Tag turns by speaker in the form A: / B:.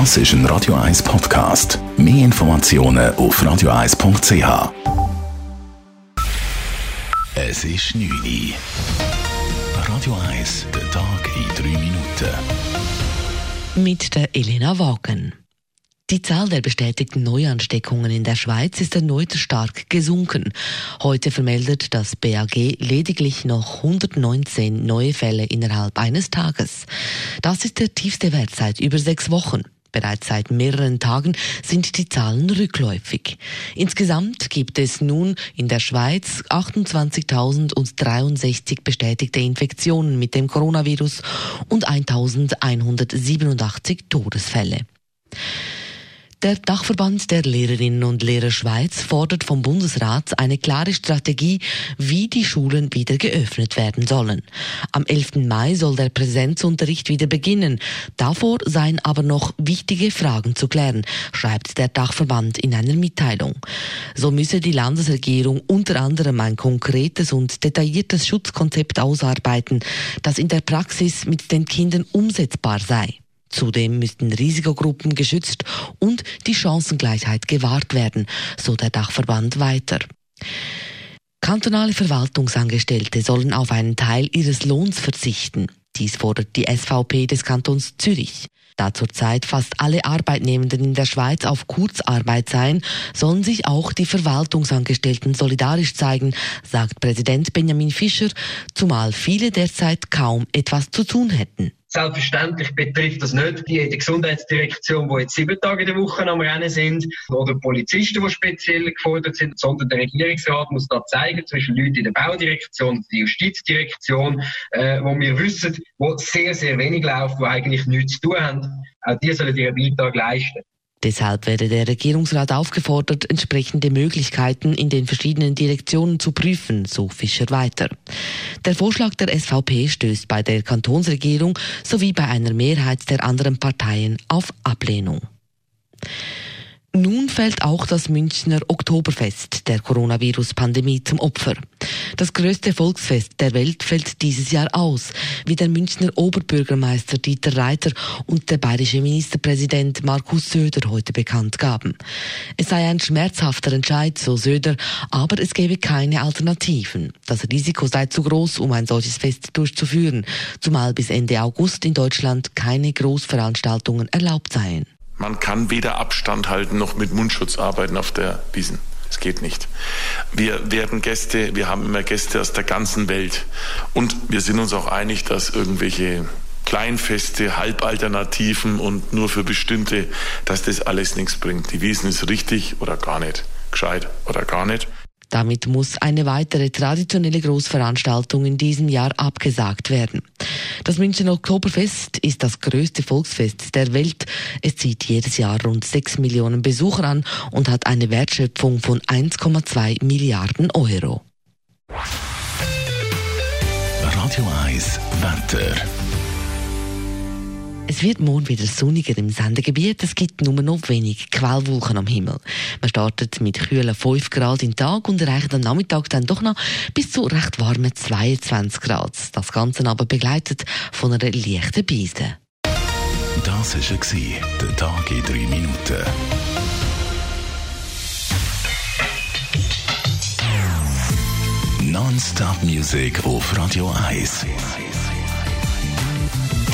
A: Das ist ein Radio 1 Podcast. Mehr Informationen auf radio1.ch. Es ist 9 Uhr. Radio 1, der Tag in 3 Minuten.
B: Mit der Elena Wagen. Die Zahl der bestätigten Neuansteckungen in der Schweiz ist erneut stark gesunken. Heute vermeldet das BAG lediglich noch 119 neue Fälle innerhalb eines Tages. Das ist der tiefste Wert seit über sechs Wochen. Bereits seit mehreren Tagen sind die Zahlen rückläufig. Insgesamt gibt es nun in der Schweiz 28.063 bestätigte Infektionen mit dem Coronavirus und 1.187 Todesfälle. Der Dachverband der Lehrerinnen und Lehrer Schweiz fordert vom Bundesrat eine klare Strategie, wie die Schulen wieder geöffnet werden sollen. Am 11. Mai soll der Präsenzunterricht wieder beginnen. Davor seien aber noch wichtige Fragen zu klären, schreibt der Dachverband in einer Mitteilung. So müsse die Landesregierung unter anderem ein konkretes und detailliertes Schutzkonzept ausarbeiten, das in der Praxis mit den Kindern umsetzbar sei. Zudem müssten Risikogruppen geschützt und die Chancengleichheit gewahrt werden, so der Dachverband weiter. Kantonale Verwaltungsangestellte sollen auf einen Teil ihres Lohns verzichten. Dies fordert die SVP des Kantons Zürich. Da zurzeit fast alle Arbeitnehmenden in der Schweiz auf Kurzarbeit seien, sollen sich auch die Verwaltungsangestellten solidarisch zeigen, sagt Präsident Benjamin Fischer, zumal viele derzeit kaum etwas zu tun hätten.
C: Selbstverständlich betrifft das nicht die, Gesundheitsdirektion, die jetzt sieben Tage in der Woche am Rennen sind, oder Polizisten, die speziell gefordert sind, sondern der Regierungsrat muss da zeigen zwischen Leuten in der Baudirektion und der Justizdirektion, äh, wo wir wissen, wo sehr, sehr wenig läuft, wo eigentlich nichts zu tun haben. Auch die sollen ihren Beitrag leisten.
B: Deshalb werde der Regierungsrat aufgefordert, entsprechende Möglichkeiten in den verschiedenen Direktionen zu prüfen, so Fischer weiter. Der Vorschlag der SVP stößt bei der Kantonsregierung sowie bei einer Mehrheit der anderen Parteien auf Ablehnung. Nun fällt auch das Münchner Oktoberfest der Coronavirus-Pandemie zum Opfer. Das größte Volksfest der Welt fällt dieses Jahr aus, wie der Münchner Oberbürgermeister Dieter Reiter und der bayerische Ministerpräsident Markus Söder heute bekannt gaben. Es sei ein schmerzhafter Entscheid, so Söder, aber es gebe keine Alternativen. Das Risiko sei zu groß, um ein solches Fest durchzuführen, zumal bis Ende August in Deutschland keine Großveranstaltungen erlaubt seien.
D: Man kann weder Abstand halten noch mit Mundschutz arbeiten auf der Wiesen. Es geht nicht. Wir werden Gäste, wir haben immer Gäste aus der ganzen Welt. Und wir sind uns auch einig, dass irgendwelche Kleinfeste, Halbalternativen und nur für bestimmte, dass das alles nichts bringt. Die Wiesen ist richtig oder gar nicht. Gescheit oder gar nicht.
B: Damit muss eine weitere traditionelle Großveranstaltung in diesem Jahr abgesagt werden. Das München Oktoberfest ist das größte Volksfest der Welt. Es zieht jedes Jahr rund 6 Millionen Besucher an und hat eine Wertschöpfung von 1,2 Milliarden Euro.
A: Radio 1 Wetter.
B: Es wird morgen wieder sonniger im Sendegebiet. Es gibt nur noch wenig Quellwolken am Himmel. Man startet mit kühlen 5 Grad im Tag und erreicht am Nachmittag dann doch noch bis zu recht warmen 22 Grad. Das Ganze aber begleitet von einer leichten Beise.
A: Das war der Tag in 3 Minuten. Non-Stop Music auf Radio 1.